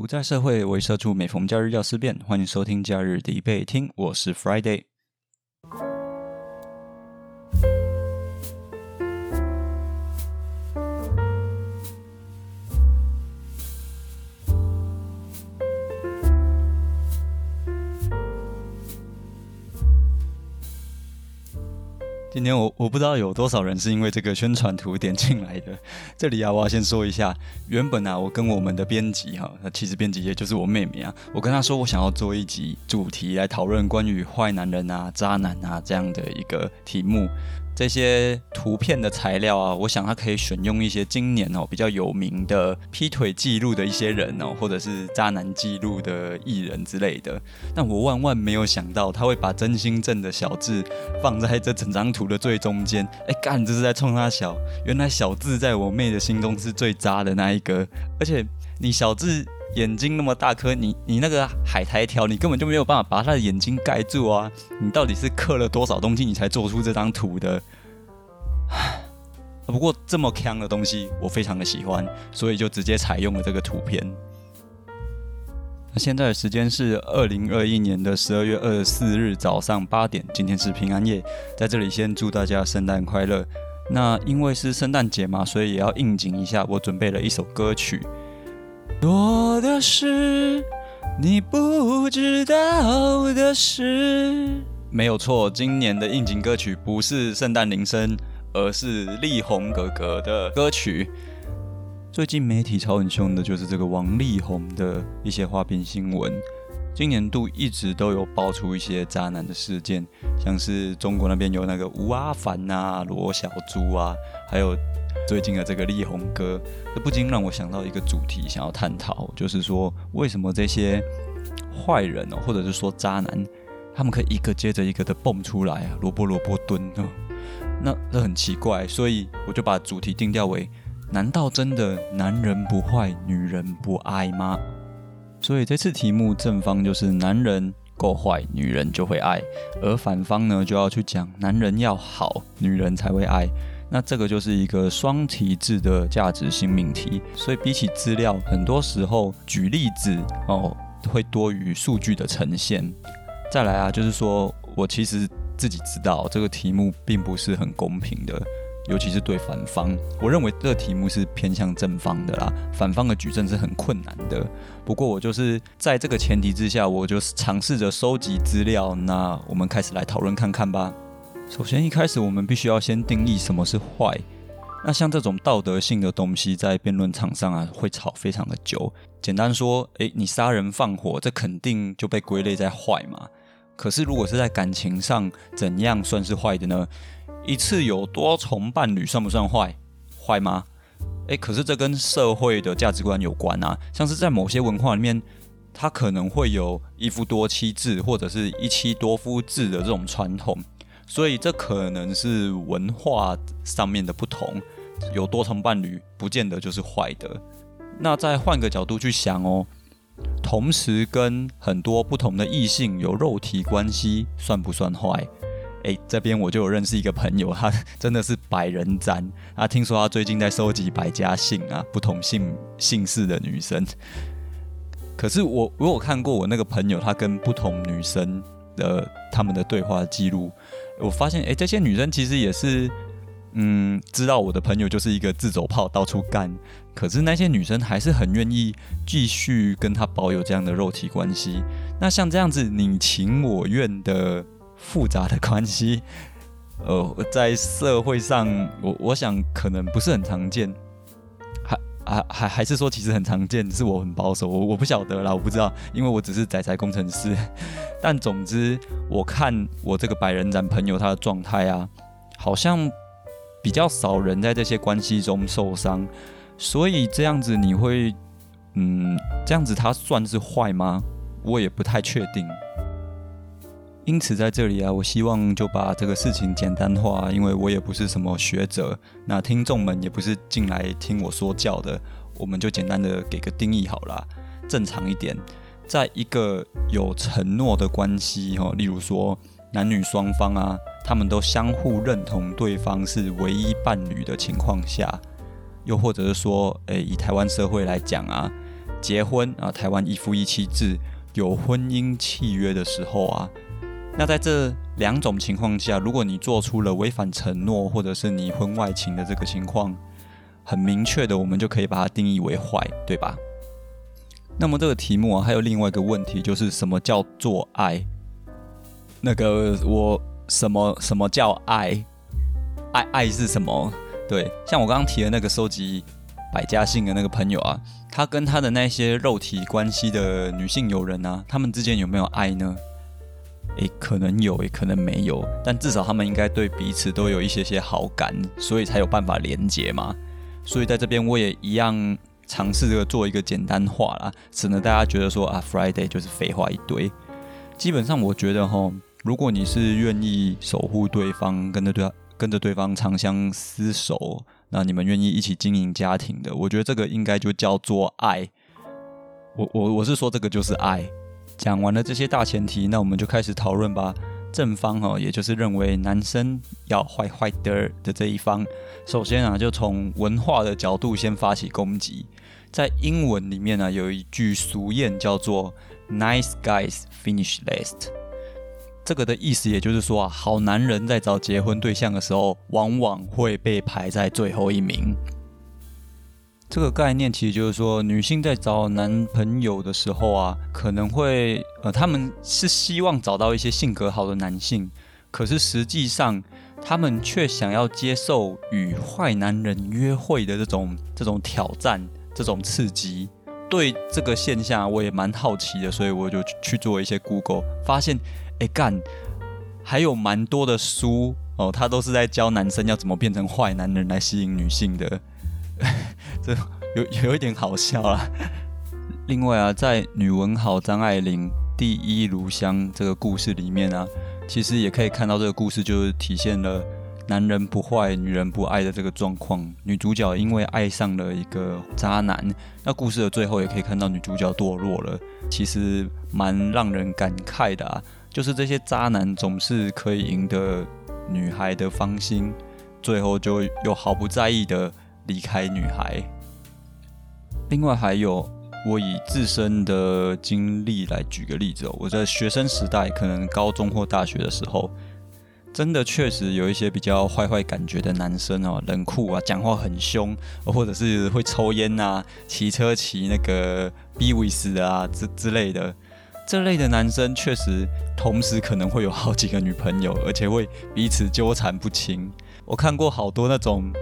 不在社会为社畜，每逢假日要思辨。欢迎收听假日必备听，我是 Friday。今天我我不知道有多少人是因为这个宣传图点进来的。这里啊，我要先说一下，原本啊，我跟我们的编辑哈，那其实编辑也就是我妹妹啊，我跟她说我想要做一集主题来讨论关于坏男人啊、渣男啊这样的一个题目。这些图片的材料啊，我想他可以选用一些今年哦比较有名的劈腿记录的一些人哦，或者是渣男记录的艺人之类的。但我万万没有想到，他会把真心正的小智放在这整张图的最中间。哎，干，这是在冲他小。原来小智在我妹的心中是最渣的那一个。而且你小智眼睛那么大颗，你你那个海苔条，你根本就没有办法把他的眼睛盖住啊！你到底是刻了多少东西，你才做出这张图的？不过这么强的东西，我非常的喜欢，所以就直接采用了这个图片。那现在的时间是二零二一年的十二月二十四日早上八点，今天是平安夜，在这里先祝大家圣诞快乐。那因为是圣诞节嘛，所以也要应景一下，我准备了一首歌曲。多的是你不知道的事。没有错，今年的应景歌曲不是圣诞铃声，而是力宏哥哥的歌曲。最近媒体吵很凶的就是这个王力宏的一些花边新闻，今年度一直都有爆出一些渣男的事件，像是中国那边有那个吴阿凡啊、罗小猪啊，还有最近的这个力宏哥，这不禁让我想到一个主题，想要探讨，就是说为什么这些坏人哦，或者是说渣男。他们可以一个接着一个的蹦出来啊，萝卜萝卜蹲啊，那这很奇怪，所以我就把主题定调为：难道真的男人不坏，女人不爱吗？所以这次题目正方就是男人够坏，女人就会爱，而反方呢就要去讲男人要好，女人才会爱。那这个就是一个双题制的价值性命题，所以比起资料，很多时候举例子哦会多于数据的呈现。再来啊，就是说我其实自己知道这个题目并不是很公平的，尤其是对反方。我认为这题目是偏向正方的啦，反方的举证是很困难的。不过我就是在这个前提之下，我就尝试着收集资料。那我们开始来讨论看看吧。首先一开始我们必须要先定义什么是坏。那像这种道德性的东西，在辩论场上啊会吵非常的久。简单说，诶，你杀人放火，这肯定就被归类在坏嘛。可是，如果是在感情上，怎样算是坏的呢？一次有多重伴侣算不算坏？坏吗？诶，可是这跟社会的价值观有关啊。像是在某些文化里面，它可能会有一夫多妻制或者是一妻多夫制的这种传统，所以这可能是文化上面的不同。有多重伴侣，不见得就是坏的。那再换个角度去想哦。同时跟很多不同的异性有肉体关系，算不算坏？诶，这边我就有认识一个朋友，他真的是百人斩。啊，听说他最近在收集百家姓啊，不同姓姓氏的女生。可是我我有看过我那个朋友，他跟不同女生的他们的对话记录，我发现诶，这些女生其实也是。嗯，知道我的朋友就是一个自走炮，到处干。可是那些女生还是很愿意继续跟他保有这样的肉体关系。那像这样子你情我愿的复杂的关系，呃，在社会上，我我想可能不是很常见。还还还是说其实很常见，是我很保守，我我不晓得啦，我不知道，因为我只是仔仔工程师。但总之，我看我这个百人斩朋友他的状态啊，好像。比较少人在这些关系中受伤，所以这样子你会，嗯，这样子他算是坏吗？我也不太确定。因此在这里啊，我希望就把这个事情简单化，因为我也不是什么学者，那听众们也不是进来听我说教的，我们就简单的给个定义好了，正常一点，在一个有承诺的关系哈，例如说男女双方啊。他们都相互认同对方是唯一伴侣的情况下，又或者是说，诶，以台湾社会来讲啊，结婚啊，台湾一夫一妻制，有婚姻契约的时候啊，那在这两种情况下，如果你做出了违反承诺，或者是你婚外情的这个情况，很明确的，我们就可以把它定义为坏，对吧？那么这个题目啊，还有另外一个问题，就是什么叫做爱？那个我什么什么叫爱？爱爱是什么？对，像我刚刚提的那个收集百家姓的那个朋友啊，他跟他的那些肉体关系的女性友人啊，他们之间有没有爱呢？诶，可能有，也可能没有，但至少他们应该对彼此都有一些些好感，所以才有办法连接嘛。所以在这边我也一样。尝试着做一个简单化啦，省得大家觉得说啊，Friday 就是废话一堆。基本上，我觉得哈，如果你是愿意守护对方，跟着对跟着对方长相厮守，那你们愿意一起经营家庭的，我觉得这个应该就叫做爱。我我我是说这个就是爱。讲完了这些大前提，那我们就开始讨论吧。正方哦，也就是认为男生要坏坏的的这一方，首先啊，就从文化的角度先发起攻击。在英文里面呢，有一句俗谚叫做 “nice guys finish last”，这个的意思也就是说啊，好男人在找结婚对象的时候，往往会被排在最后一名。这个概念其实就是说，女性在找男朋友的时候啊，可能会呃，他们是希望找到一些性格好的男性，可是实际上他们却想要接受与坏男人约会的这种这种挑战。这种刺激，对这个现象我也蛮好奇的，所以我就去做一些 Google，发现，哎干，还有蛮多的书哦，他都是在教男生要怎么变成坏男人来吸引女性的，这有有一点好笑啊。另外啊，在女文豪张爱玲《第一炉香》这个故事里面啊，其实也可以看到这个故事就是体现了。男人不坏，女人不爱的这个状况，女主角因为爱上了一个渣男，那故事的最后也可以看到女主角堕落了。其实蛮让人感慨的啊，就是这些渣男总是可以赢得女孩的芳心，最后就又毫不在意的离开女孩。另外还有，我以自身的经历来举个例子哦，我在学生时代，可能高中或大学的时候。真的确实有一些比较坏坏感觉的男生哦，冷酷啊，讲话很凶，或者是会抽烟呐，骑车骑那个 B 威斯啊之之类的，这类的男生确实同时可能会有好几个女朋友，而且会彼此纠缠不清。我看过好多那种。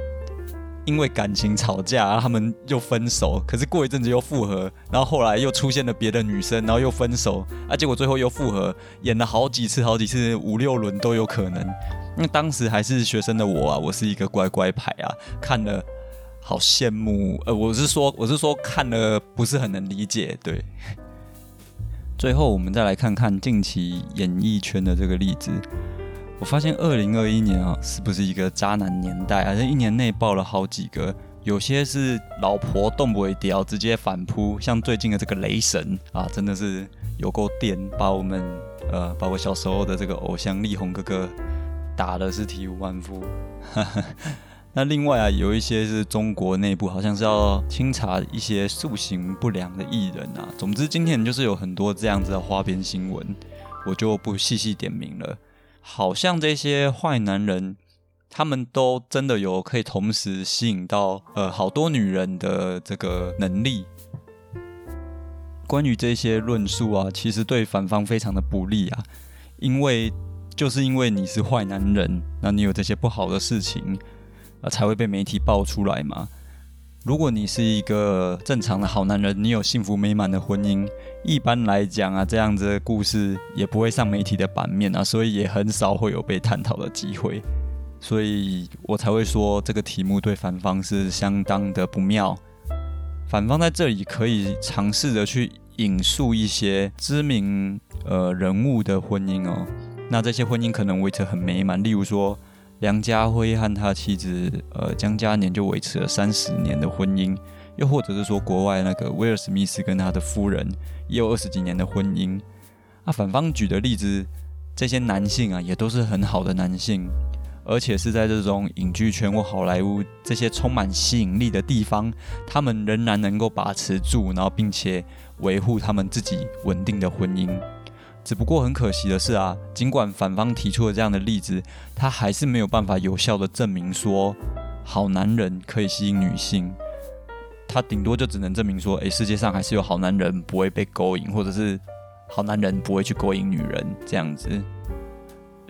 因为感情吵架，他们又分手，可是过一阵子又复合，然后后来又出现了别的女生，然后又分手，啊，结果最后又复合，演了好几次，好几次，五六轮都有可能。那当时还是学生的我啊，我是一个乖乖牌啊，看了好羡慕，呃，我是说，我是说看了不是很能理解，对。最后我们再来看看近期演艺圈的这个例子。我发现二零二一年啊，是不是一个渣男年代啊？这一年内爆了好几个，有些是老婆动不为屌，直接反扑，像最近的这个雷神啊，真的是有够电，把我们呃，把我小时候的这个偶像力宏哥哥打的是体无完肤。那另外啊，有一些是中国内部好像是要清查一些塑形不良的艺人啊。总之，今天就是有很多这样子的花边新闻，我就不细细点名了。好像这些坏男人，他们都真的有可以同时吸引到呃好多女人的这个能力。关于这些论述啊，其实对反方非常的不利啊，因为就是因为你是坏男人，那你有这些不好的事情啊，才会被媒体爆出来嘛。如果你是一个正常的好男人，你有幸福美满的婚姻，一般来讲啊，这样子的故事也不会上媒体的版面啊，所以也很少会有被探讨的机会，所以我才会说这个题目对反方是相当的不妙。反方在这里可以尝试着去引述一些知名呃人物的婚姻哦，那这些婚姻可能维持很美满，例如说。梁家辉和他妻子，呃，江嘉年就维持了三十年的婚姻，又或者是说，国外那个威尔史密斯跟他的夫人也有二十几年的婚姻。啊，反方举的例子，这些男性啊，也都是很好的男性，而且是在这种影剧圈或好莱坞这些充满吸引力的地方，他们仍然能够把持住，然后并且维护他们自己稳定的婚姻。只不过很可惜的是啊，尽管反方提出了这样的例子，他还是没有办法有效的证明说好男人可以吸引女性。他顶多就只能证明说，诶，世界上还是有好男人不会被勾引，或者是好男人不会去勾引女人这样子。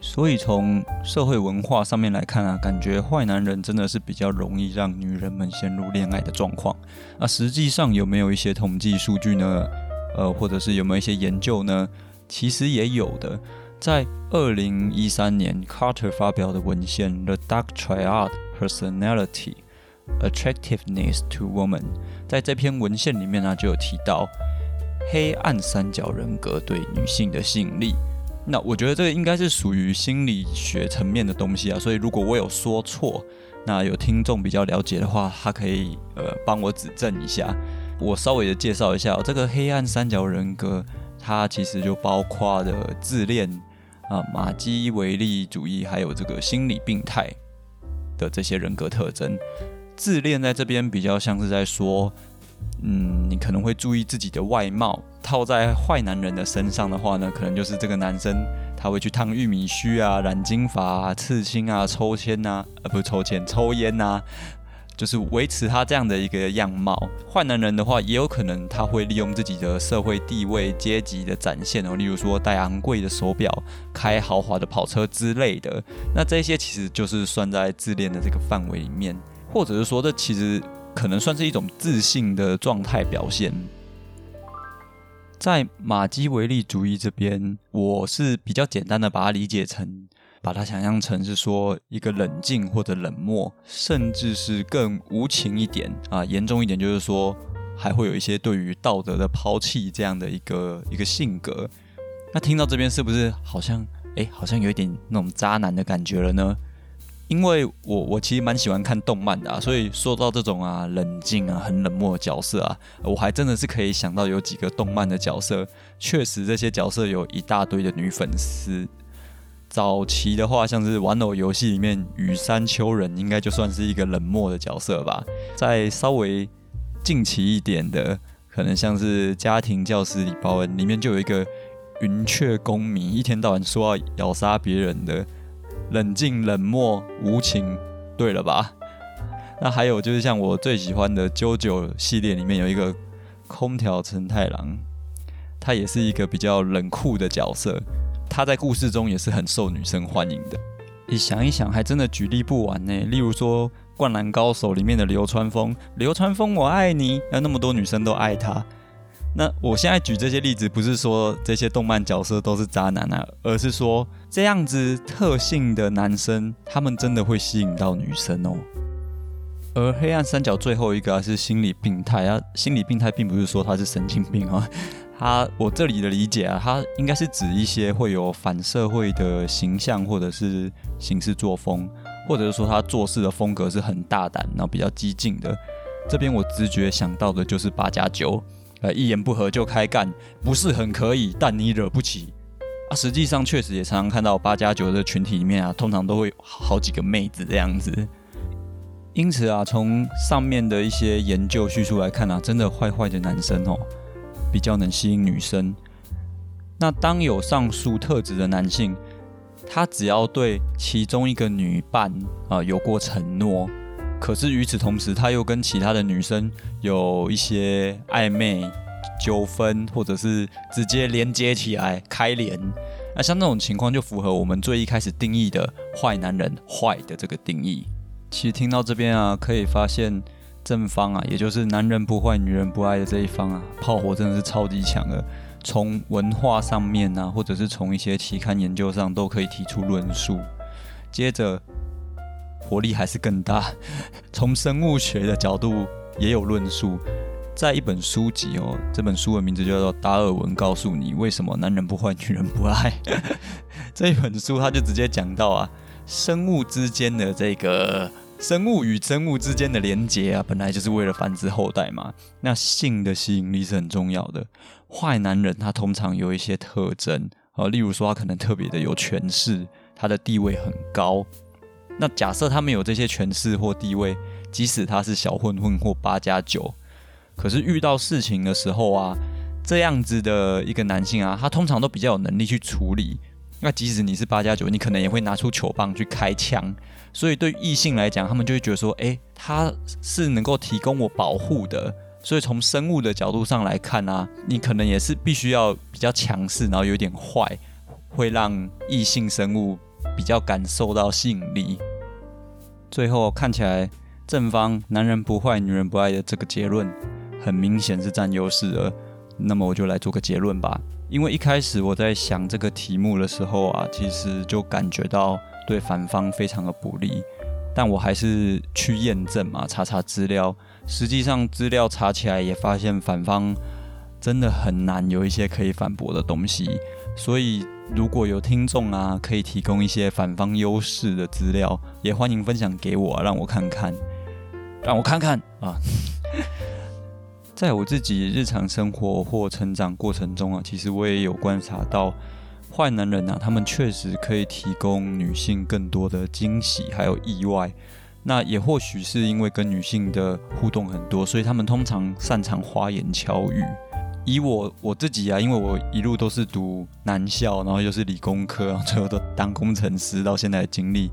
所以从社会文化上面来看啊，感觉坏男人真的是比较容易让女人们陷入恋爱的状况。那实际上有没有一些统计数据呢？呃，或者是有没有一些研究呢？其实也有的。在二零一三年，Carter 发表的文献《The Dark Triad Personality Attractiveness to Women》在这篇文献里面呢，就有提到黑暗三角人格对女性的吸引力。那我觉得这个应该是属于心理学层面的东西啊，所以如果我有说错，那有听众比较了解的话，他可以呃帮我指正一下。我稍微的介绍一下这个黑暗三角人格，它其实就包括的自恋啊、马基维利主义，还有这个心理病态的这些人格特征。自恋在这边比较像是在说。嗯，你可能会注意自己的外貌，套在坏男人的身上的话呢，可能就是这个男生他会去烫玉米须啊、染金发、啊、刺青啊、抽签呐，呃，不是抽签，抽烟呐，就是维持他这样的一个样貌。坏男人的话，也有可能他会利用自己的社会地位、阶级的展现哦，例如说戴昂贵的手表、开豪华的跑车之类的。那这些其实就是算在自恋的这个范围里面，或者是说这其实。可能算是一种自信的状态表现。在马基维利主义这边，我是比较简单的把它理解成，把它想象成是说一个冷静或者冷漠，甚至是更无情一点啊，严重一点就是说还会有一些对于道德的抛弃这样的一个一个性格。那听到这边是不是好像哎，好像有一点那种渣男的感觉了呢？因为我我其实蛮喜欢看动漫的啊，所以说到这种啊冷静啊很冷漠的角色啊，我还真的是可以想到有几个动漫的角色，确实这些角色有一大堆的女粉丝。早期的话，像是玩偶游戏里面羽山秋人，应该就算是一个冷漠的角色吧。在稍微近期一点的，可能像是家庭教师里包恩里面就有一个云雀公民，一天到晚说要咬杀别人的。冷静、冷漠、无情，对了吧？那还有就是像我最喜欢的《啾啾》系列里面有一个空调承太郎，他也是一个比较冷酷的角色。他在故事中也是很受女生欢迎的。你想一想，还真的举例不完呢。例如说《灌篮高手》里面的流川枫，流川枫我爱你，那那么多女生都爱他。那我现在举这些例子，不是说这些动漫角色都是渣男啊，而是说这样子特性的男生，他们真的会吸引到女生哦。而黑暗三角最后一个是心理病态啊，心理病态并不是说他是神经病啊，他我这里的理解啊，他应该是指一些会有反社会的形象或者是行事作风，或者是说他做事的风格是很大胆，然后比较激进的。这边我直觉想到的就是八加九。呃，一言不合就开干，不是很可以，但你惹不起啊。实际上，确实也常常看到八加九的群体里面啊，通常都会好几个妹子这样子。因此啊，从上面的一些研究叙述来看啊，真的坏坏的男生哦，比较能吸引女生。那当有上述特质的男性，他只要对其中一个女伴啊有过承诺。可是与此同时，他又跟其他的女生有一些暧昧纠纷，或者是直接连接起来开连。那像这种情况，就符合我们最一开始定义的坏男人坏的这个定义。其实听到这边啊，可以发现正方啊，也就是男人不坏女人不爱的这一方啊，炮火真的是超级强的。从文化上面啊，或者是从一些期刊研究上，都可以提出论述。接着。活力还是更大。从生物学的角度也有论述，在一本书籍哦，这本书的名字叫做《达尔文告诉你为什么男人不坏，女人不爱》。这一本书他就直接讲到啊，生物之间的这个生物与生物之间的连接啊，本来就是为了繁殖后代嘛。那性的吸引力是很重要的。坏男人他通常有一些特征啊，例如说他可能特别的有权势，他的地位很高。那假设他们有这些权势或地位，即使他是小混混或八加九，可是遇到事情的时候啊，这样子的一个男性啊，他通常都比较有能力去处理。那即使你是八加九，你可能也会拿出球棒去开枪。所以对异性来讲，他们就会觉得说，诶，他是能够提供我保护的。所以从生物的角度上来看啊，你可能也是必须要比较强势，然后有点坏，会让异性生物比较感受到吸引力。最后看起来正方男人不坏，女人不爱的这个结论，很明显是占优势的。那么我就来做个结论吧。因为一开始我在想这个题目的时候啊，其实就感觉到对反方非常的不利，但我还是去验证嘛，查查资料。实际上资料查起来也发现反方真的很难有一些可以反驳的东西，所以如果有听众啊可以提供一些反方优势的资料，也欢迎分享给我，让我看看，让我看看啊。在我自己日常生活或成长过程中啊，其实我也有观察到坏男人啊，他们确实可以提供女性更多的惊喜还有意外。那也或许是因为跟女性的互动很多，所以他们通常擅长花言巧语。以我我自己啊，因为我一路都是读男校，然后又是理工科，然后最后都当工程师，到现在的经历，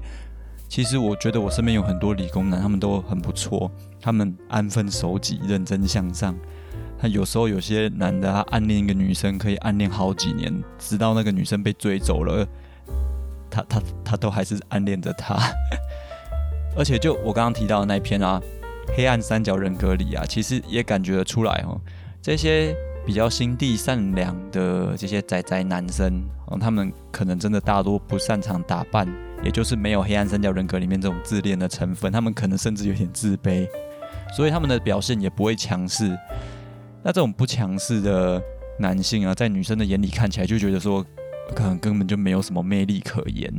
其实我觉得我身边有很多理工男，他们都很不错，他们安分守己、认真向上。有时候有些男的，他暗恋一个女生，可以暗恋好几年，直到那个女生被追走了，他他他都还是暗恋着她。而且就我刚刚提到的那篇啊，黑暗三角人格里啊，其实也感觉得出来哦，这些比较心地善良的这些宅宅男生，哦，他们可能真的大多不擅长打扮，也就是没有黑暗三角人格里面这种自恋的成分，他们可能甚至有点自卑，所以他们的表现也不会强势。那这种不强势的男性啊，在女生的眼里看起来就觉得说，可能根本就没有什么魅力可言。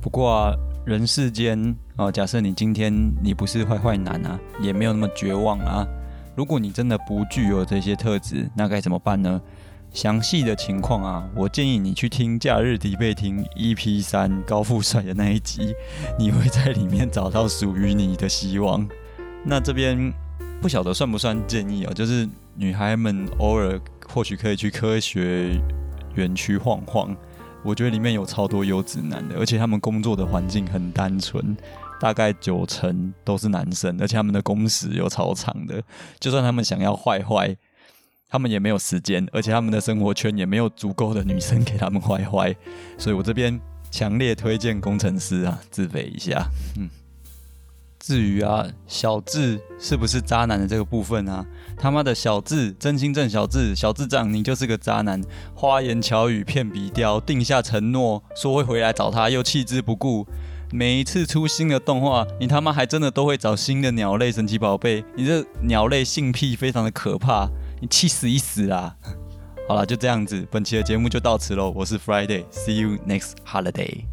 不过啊。人世间啊，假设你今天你不是坏坏男啊，也没有那么绝望啊。如果你真的不具有这些特质，那该怎么办呢？详细的情况啊，我建议你去听假日迪贝听 EP 三高富帅的那一集，你会在里面找到属于你的希望。那这边不晓得算不算建议哦，就是女孩们偶尔或许可以去科学园区晃晃。我觉得里面有超多优质男的，而且他们工作的环境很单纯，大概九成都是男生，而且他们的工时又超长的。就算他们想要坏坏，他们也没有时间，而且他们的生活圈也没有足够的女生给他们坏坏。所以我这边强烈推荐工程师啊，自肥一下。嗯。至于啊，小智是不是渣男的这个部分啊？他妈的小智，真心正小智，小智长你就是个渣男，花言巧语骗笔雕，定下承诺说会回来找他，又弃之不顾。每一次出新的动画，你他妈还真的都会找新的鸟类神奇宝贝，你这鸟类性癖非常的可怕，你气死一死啦！好了，就这样子，本期的节目就到此喽。我是 Friday，See you next holiday。